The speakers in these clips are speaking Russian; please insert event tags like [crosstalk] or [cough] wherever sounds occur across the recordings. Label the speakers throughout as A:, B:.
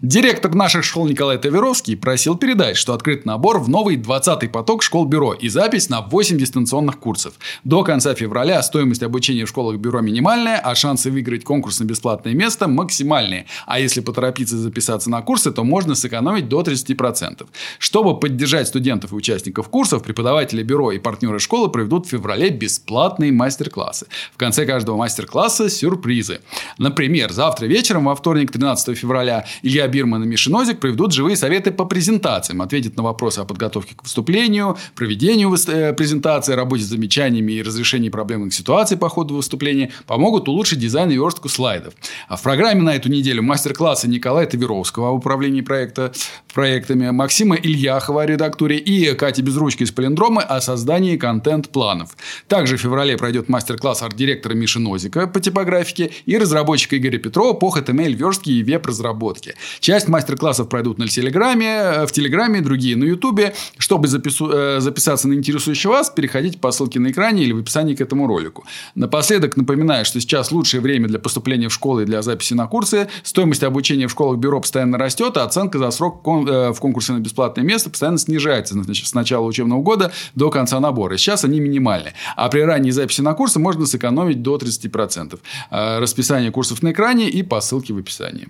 A: Директор наших школ Николай Таверовский просил передать, что открыт набор в новый 20-й поток школ-бюро и запись на 8 дистанционных курсов. До конца февраля стоимость обучения в школах бюро минимальная, а шансы выиграть конкурс на бесплатное место максимальные. А если поторопиться записаться на курсы, то можно сэкономить до 30%. Чтобы поддержать студентов и участников курсов, преподаватели бюро и партнеры школы проведут в феврале бесплатные мастер-классы. В конце каждого мастер-класса сюрпризы. Например, завтра вечером, во вторник, 13 февраля, Илья Илья Бирман и Миша Нозик проведут живые советы по презентациям, ответят на вопросы о подготовке к выступлению, проведению э, презентации, работе с замечаниями и разрешении проблемных ситуаций по ходу выступления, помогут улучшить дизайн и верстку слайдов. А в программе на эту неделю мастер-классы Николая Таверовского о управлении проекта, проектами, Максима Ильяхова о редактуре и Кати Безручки из Полиндрома о создании контент-планов. Также в феврале пройдет мастер-класс арт-директора Миши Нозика по типографике и разработчика Игоря Петрова по HTML-верстке и веб-разработке. Часть мастер-классов пройдут на Телеграме, э, в Телеграме, другие на Ютубе. Чтобы запису, э, записаться на интересующий вас, переходите по ссылке на экране или в описании к этому ролику. Напоследок напоминаю, что сейчас лучшее время для поступления в школы и для записи на курсы. Стоимость обучения в школах бюро постоянно растет, а оценка за срок э, в конкурсе на бесплатное место постоянно снижается значит, с начала учебного года до конца набора. Сейчас они минимальны. А при ранней записи на курсы можно сэкономить до 30%. Расписание курсов на экране и по ссылке в описании.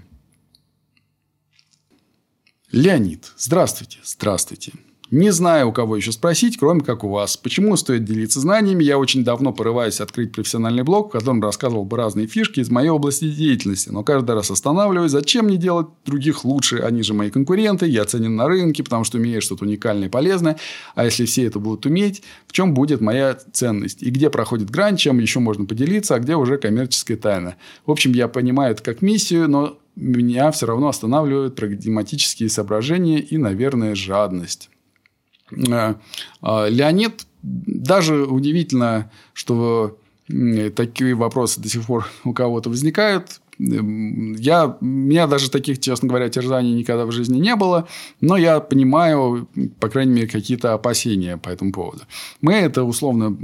A: Леонид, здравствуйте. Здравствуйте. Не знаю, у кого еще спросить, кроме как у вас. Почему стоит делиться знаниями? Я очень давно порываюсь открыть профессиональный блог, в котором рассказывал бы разные фишки из моей области деятельности. Но каждый раз останавливаюсь. Зачем мне делать других лучше? Они же мои конкуренты. Я ценен на рынке, потому что умею что-то уникальное и полезное. А если все это будут уметь, в чем будет моя ценность? И где проходит грань, чем еще можно поделиться, а где уже коммерческая тайна? В общем, я понимаю это как миссию, но меня все равно останавливают прагматические соображения и, наверное, жадность. Э, а, Леонид, даже удивительно, что такие вопросы до сих пор у кого-то возникают. Я, у меня даже таких, честно говоря, терзаний никогда в жизни не было, но я понимаю, по крайней мере, какие-то опасения по этому поводу. Мы это условно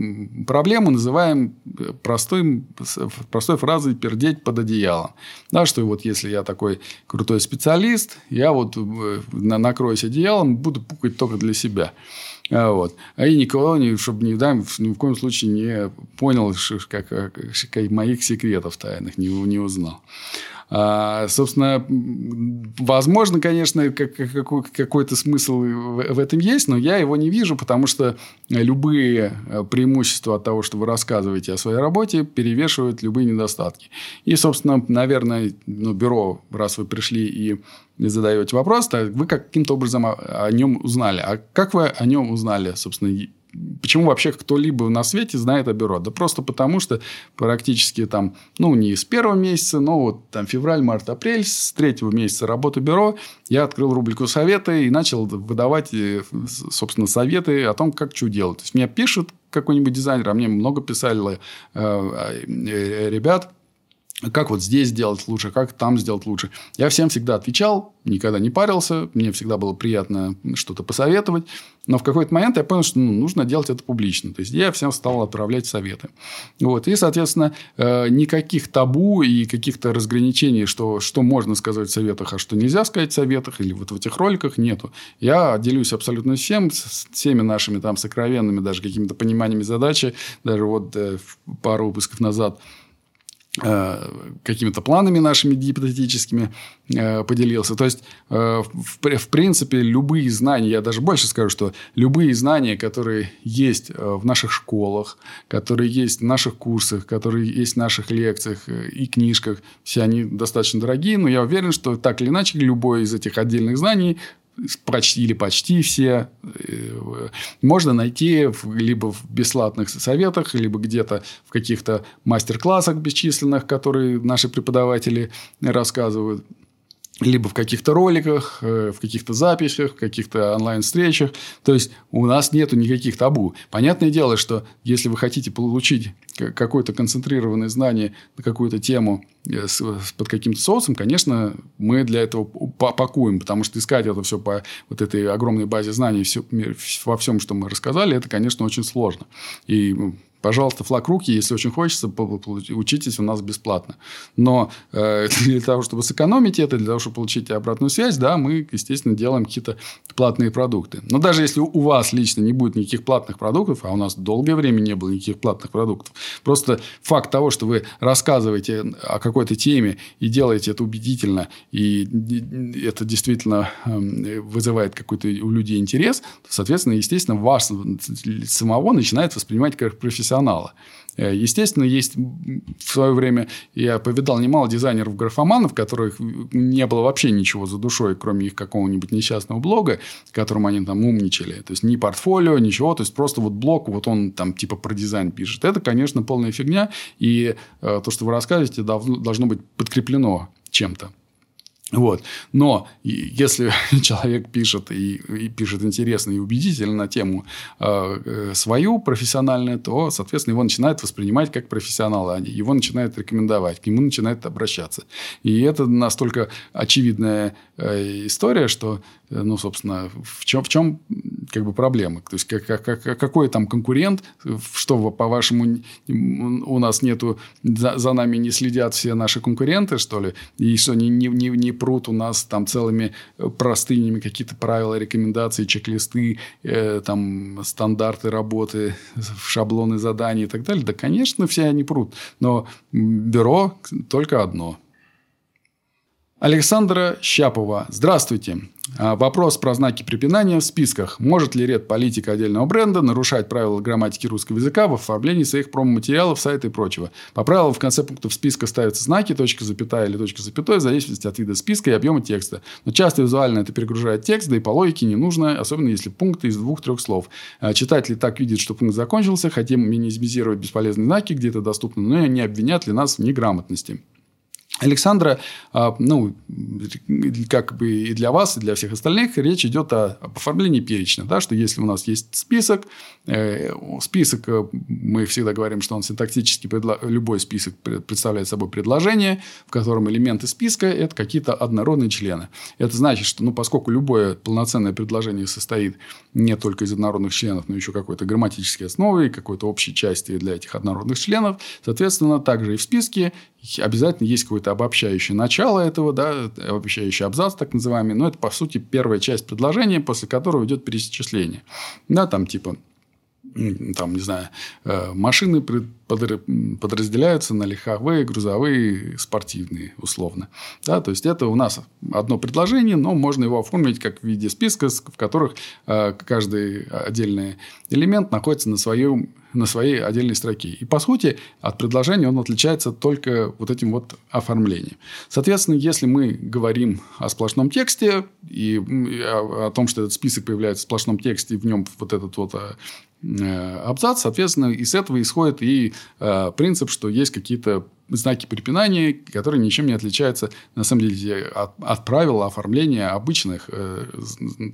A: проблему называем простым, простой фразой «пердеть под одеялом». Да, что вот если я такой крутой специалист, я вот э, накроюсь одеялом, буду пукать только для себя. А, вот. А и никого, чтобы не, да, ни в коем случае не понял, как, как моих секретов тайных, не, не узнал. А, собственно, возможно, конечно, как, какой, какой-то смысл в, этом есть, но я его не вижу, потому что любые преимущества от того, что вы рассказываете о своей работе, перевешивают любые недостатки. И, собственно, наверное, ну, бюро, раз вы пришли и задаете вопрос, то вы каким-то образом о нем узнали. А как вы о нем узнали, собственно, Почему вообще кто-либо на свете знает о бюро? Да просто потому, что практически там, ну, не с первого месяца, но вот там февраль, март, апрель, с третьего месяца работы бюро я открыл рубрику «Советы» и начал выдавать, э, собственно, советы о том, как что делать. То есть, мне пишут какой-нибудь дизайнер, а мне много писали э, э, ребят, как вот здесь сделать лучше, как там сделать лучше. Я всем всегда отвечал, никогда не парился, мне всегда было приятно что-то посоветовать. Но в какой-то момент я понял, что ну, нужно делать это публично. То есть, я всем стал отправлять советы. Вот. И, соответственно, э, никаких табу и каких-то разграничений, что, что можно сказать в советах, а что нельзя сказать в советах, или вот в этих роликах нету. Я делюсь абсолютно всем, с всеми нашими там сокровенными даже какими-то пониманиями задачи. Даже вот э, пару выпусков назад какими-то планами нашими гипотетическими э, поделился. То есть, э, в, в принципе, любые знания, я даже больше скажу, что любые знания, которые есть в наших школах, которые есть в наших курсах, которые есть в наших лекциях и книжках, все они достаточно дорогие, но я уверен, что так или иначе любое из этих отдельных знаний почти или почти все э, можно найти либо в бесплатных советах, либо где-то в каких-то мастер-классах бесчисленных, которые наши преподаватели рассказывают либо в каких-то роликах, э, в каких-то записях, в каких-то онлайн-встречах. То есть, у нас нету никаких табу. Понятное дело, что если вы хотите получить какое-то концентрированное знание на какую-то тему э, под каким-то соусом, конечно, мы для этого пакуем, потому что искать это все по вот этой огромной базе знаний все, во всем, что мы рассказали, это, конечно, очень сложно. И Пожалуйста, флаг руки, если очень хочется, учитесь у нас бесплатно. Но э, [laughs] для того, чтобы сэкономить это, для того, чтобы получить обратную связь, да, мы, естественно, делаем какие-то платные продукты. Но даже если у вас лично не будет никаких платных продуктов, а у нас долгое время не было никаких платных продуктов, просто факт того, что вы рассказываете о какой-то теме и делаете это убедительно, и это действительно эм, вызывает какой-то у людей интерес, то, соответственно, естественно, вас самого начинает воспринимать как профессионала. Э, естественно, есть в свое время я повидал немало дизайнеров-графоманов, которых не было вообще ничего за душой, кроме их какого-нибудь несчастного блога, которым они там умничали. То есть, ни портфолио, ничего. То есть, просто вот блог, вот он там типа про дизайн пишет. Это, конечно, полная фигня. И э, то, что вы рассказываете, должно быть подкреплено чем-то. Вот. Но если [laughs] человек пишет и, и пишет интересно и убедительно на тему э, э, свою профессиональную, то, соответственно, его начинают воспринимать как профессионала, его начинают рекомендовать, к нему начинают обращаться. И это настолько очевидная э, история, что Э, ну, собственно, в чем, в чем как бы проблема? То есть, как, как, как, какой там конкурент, что, по-вашему, у нас нету, за, за нами не следят все наши конкуренты, что ли? И что, не, не, не, не прут у нас там целыми простынями какие-то правила, рекомендации, чек-листы, э, там, стандарты работы, шаблоны заданий и так далее? Да, конечно, все они прут. Но бюро только одно – Александра Щапова. Здравствуйте. А, вопрос про знаки препинания в списках. Может ли ред политика отдельного бренда нарушать правила грамматики русского языка в оформлении своих промо-материалов, сайта и прочего? По правилам в конце пунктов списка ставятся знаки, точка запятая или точка запятой, в зависимости от вида списка и объема текста. Но часто визуально это перегружает текст, да и по логике не нужно, особенно если пункты из двух-трех слов. А, читатель так видит, что пункт закончился, хотим минимизировать бесполезные знаки, где это доступно, но не обвинят ли нас в неграмотности. Александра, а, ну, как бы и для вас, и для всех остальных, речь идет о, об оформлении перечня, да, что если у нас есть список, э, список, э, мы всегда говорим, что он синтаксически, любой список представляет собой предложение, в котором элементы списка – это какие-то однородные члены. Это значит, что, ну, поскольку любое полноценное предложение состоит не только из однородных членов, но еще какой-то грамматической основы, какой-то общей части для этих однородных членов, соответственно, также и в списке обязательно есть какое-то обобщающее начало этого, да, обобщающий абзац, так называемый, но это, по сути, первая часть предложения, после которого идет перечисление. Да, там типа там, не знаю, э, машины подразделяются на легковые, грузовые, спортивные, условно. Да, то есть, это у нас одно предложение, но можно его оформить как в виде списка, в которых э, каждый отдельный элемент находится на своем на своей отдельной строке. И, по сути, от предложения он отличается только вот этим вот оформлением. Соответственно, если мы говорим о сплошном тексте и о, том, что этот список появляется в сплошном тексте, и в нем вот этот вот э, Э, абзац, соответственно, из этого исходит и э, принцип, что есть какие-то знаки препинания, которые ничем не отличаются, на самом деле, от, от правил оформления обычных. Э,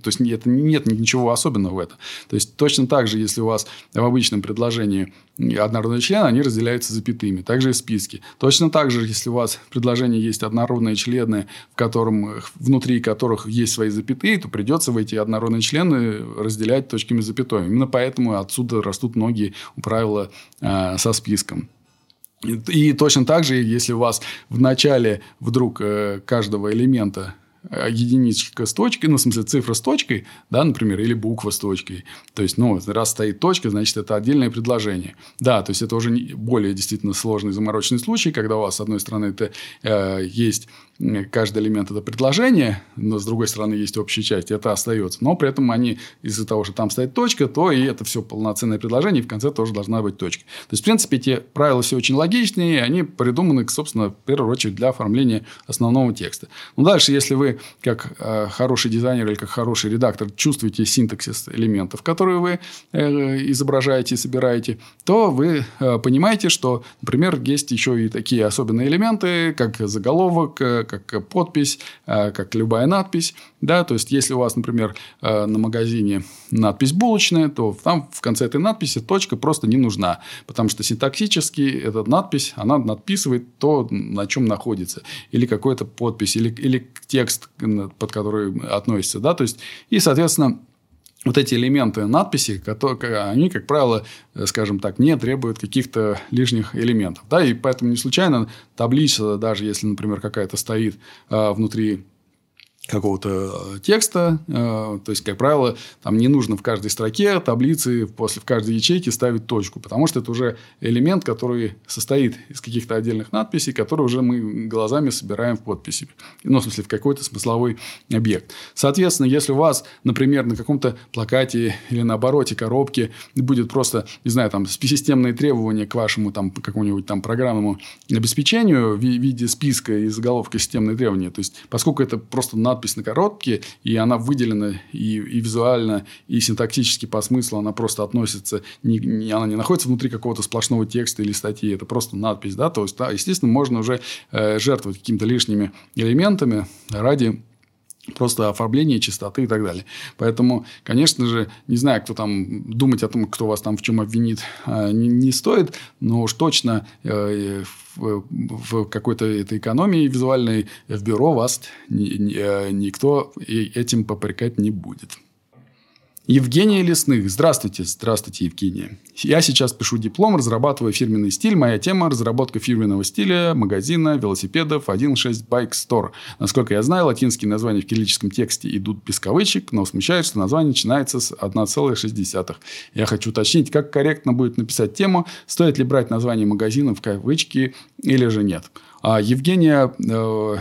A: то есть, это, нет ничего особенного в этом. То есть, точно так же, если у вас в обычном предложении однородные члены, они разделяются запятыми. Также и списки. Точно так же, если у вас в предложении есть однородные члены, в котором, внутри которых есть свои запятые, то придется в эти однородные члены разделять точками запятой. Именно поэтому отсюда растут многие правила э, со списком. И точно так же, если у вас в начале вдруг э, каждого элемента единичка с точкой, ну, в смысле, цифра с точкой, да, например, или буква с точкой. То есть, ну, раз стоит точка, значит, это отдельное предложение. Да, то есть, это уже более действительно сложный замороченный случай, когда у вас, с одной стороны, это э, есть каждый элемент это предложение, но с другой стороны есть общая часть, это остается. Но при этом они из-за того, что там стоит точка, то и это все полноценное предложение, и в конце тоже должна быть точка. То есть, в принципе, эти правила все очень логичные, и они придуманы, собственно, в первую очередь для оформления основного текста. Ну, дальше, если вы, как э, хороший дизайнер или как хороший редактор, чувствуете синтаксис элементов, которые вы э, изображаете и собираете, то вы э, понимаете, что, например, есть еще и такие особенные элементы, как заголовок, э, как подпись, э, как любая надпись. Да? То есть, если у вас, например, э, на магазине надпись булочная, то там в конце этой надписи точка просто не нужна. Потому что синтаксически эта надпись, она надписывает то, на чем находится. Или какой-то подпись, или, или текст, под который относится. Да? То есть, и, соответственно, вот эти элементы надписи, которые, они, как правило, э, скажем так, не требуют каких-то лишних элементов. Да? И поэтому не случайно таблица, даже если, например, какая-то стоит а, внутри какого-то э, текста. Э, то есть, как правило, там не нужно в каждой строке таблицы после в каждой ячейке ставить точку, потому что это уже элемент, который состоит из каких-то отдельных надписей, которые уже мы глазами собираем в подписи. Ну, в смысле, в какой-то смысловой объект. Соответственно, если у вас, например, на каком-то плакате или на обороте коробки будет просто, не знаю, там, системные требования к вашему там, какому-нибудь там программному обеспечению в виде списка и заголовка системные требования, то есть, поскольку это просто надпись надпись на коробке, и она выделена и, и визуально, и синтаксически по смыслу она просто относится, не, не, она не находится внутри какого-то сплошного текста или статьи, это просто надпись, да, то есть, да, естественно, можно уже э, жертвовать какими-то лишними элементами ради просто оформление, чистоты и так далее. Поэтому, конечно же, не знаю, кто там думать о том, кто вас там в чем обвинит, а, не, не стоит, но уж точно э, в, в какой-то этой экономии визуальной в бюро вас э, никто этим попрекать не будет. Евгения Лесных. Здравствуйте. Здравствуйте, Евгения. Я сейчас пишу диплом, разрабатываю фирменный стиль. Моя тема – разработка фирменного стиля магазина велосипедов 1.6 Bike Store. Насколько я знаю, латинские названия в кириллическом тексте идут без кавычек, но смущает, что название начинается с 1,6. Я хочу уточнить, как корректно будет написать тему, стоит ли брать название магазина в кавычки или же нет. А Евгения э,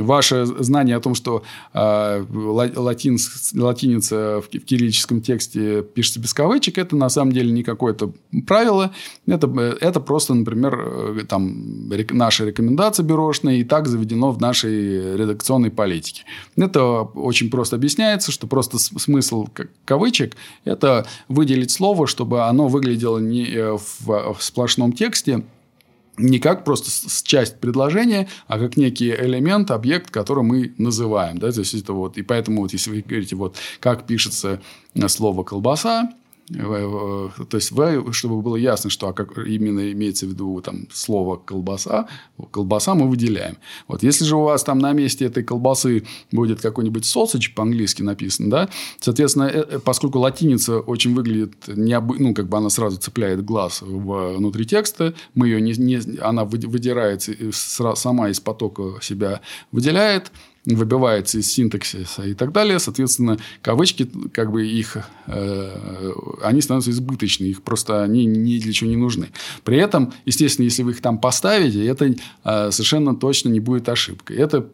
A: ваше знание о том, что э, латин, латиница в, в кириллическом тексте пишется без кавычек, это на самом деле не какое-то правило. Это, это просто, например, э, там, рек, наша рекомендация бюрошная, и так заведено в нашей редакционной политике. Это очень просто объясняется, что просто смысл кавычек – это выделить слово, чтобы оно выглядело не э, в, в сплошном тексте, не как просто часть предложения, а как некий элемент, объект, который мы называем. Да? То есть, это вот, и поэтому, вот, если вы говорите, вот, как пишется слово «колбаса», то есть, чтобы было ясно, что а как именно имеется в виду там, слово колбаса, колбаса мы выделяем. Вот если же у вас там на месте этой колбасы будет какой-нибудь sausage по-английски написано, да, соответственно, э, э, поскольку латиница очень выглядит необы... ну, как бы она сразу цепляет глаз внутри текста, мы ее не, не... она выдирается сама из потока себя выделяет, выбивается из синтаксиса и так далее. Соответственно, кавычки, как бы их, э, они становятся избыточны, их просто они ни для чего не нужны. При этом, естественно, если вы их там поставите, это э, совершенно точно не будет ошибкой. Это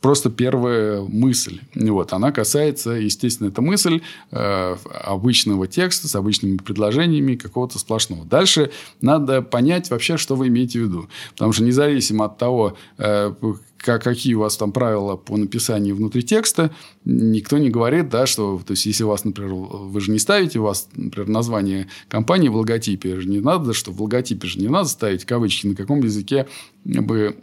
A: просто первая мысль. Вот, она касается, естественно, эта мысль э, обычного текста с обычными предложениями какого-то сплошного. Дальше надо понять вообще, что вы имеете в виду. Потому что независимо от того, э, как, какие у вас там правила по написанию внутри текста, никто не говорит, да, что, то есть, если у вас, например, вы же не ставите, у вас, например, название компании в логотипе, же не надо, что в логотипе же не надо ставить кавычки, на каком языке бы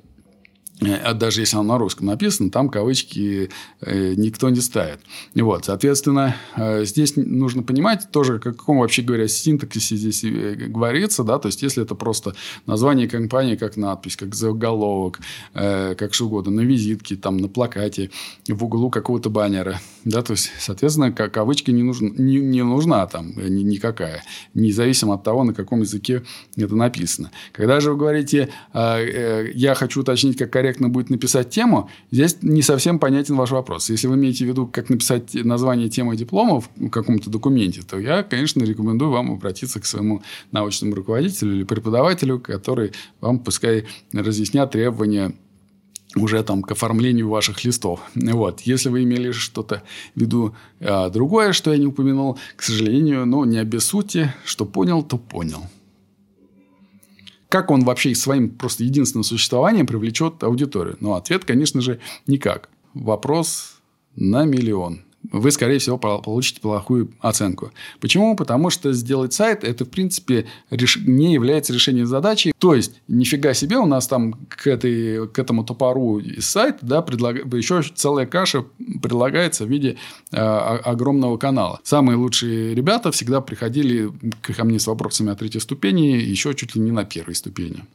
A: даже если оно на русском написано, там кавычки э, никто не ставит. Вот, соответственно, э, здесь нужно понимать тоже, о каком вообще говоря синтаксисе здесь э, говорится, да, то есть, если это просто название компании, как надпись, как заголовок, как что угодно, на визитке, там, на плакате, в углу какого-то баннера, да, то есть, соответственно, кавычки не, нужна, не, не нужна там никакая, независимо от того, на каком языке это написано. Когда же вы говорите, я хочу уточнить, какая корректно будет написать тему, здесь не совсем понятен ваш вопрос. Если вы имеете в виду, как написать название темы диплома в каком-то документе, то я, конечно, рекомендую вам обратиться к своему научному руководителю или преподавателю, который вам пускай разъяснят требования уже там к оформлению ваших листов. Вот. Если вы имели что-то в виду а, другое, что я не упомянул, к сожалению, ну, не обессудьте, что понял, то понял как он вообще своим просто единственным существованием привлечет аудиторию? Ну, ответ, конечно же, никак. Вопрос на миллион вы, скорее всего, получите плохую оценку. Почему? Потому что сделать сайт – это, в принципе, реш... не является решением задачи. То есть, нифига себе, у нас там к, этой, к этому топору из сайта да, предлаг... еще целая каша предлагается в виде э, огромного канала. Самые лучшие ребята всегда приходили ко мне с вопросами о третьей ступени еще чуть ли не на первой ступени.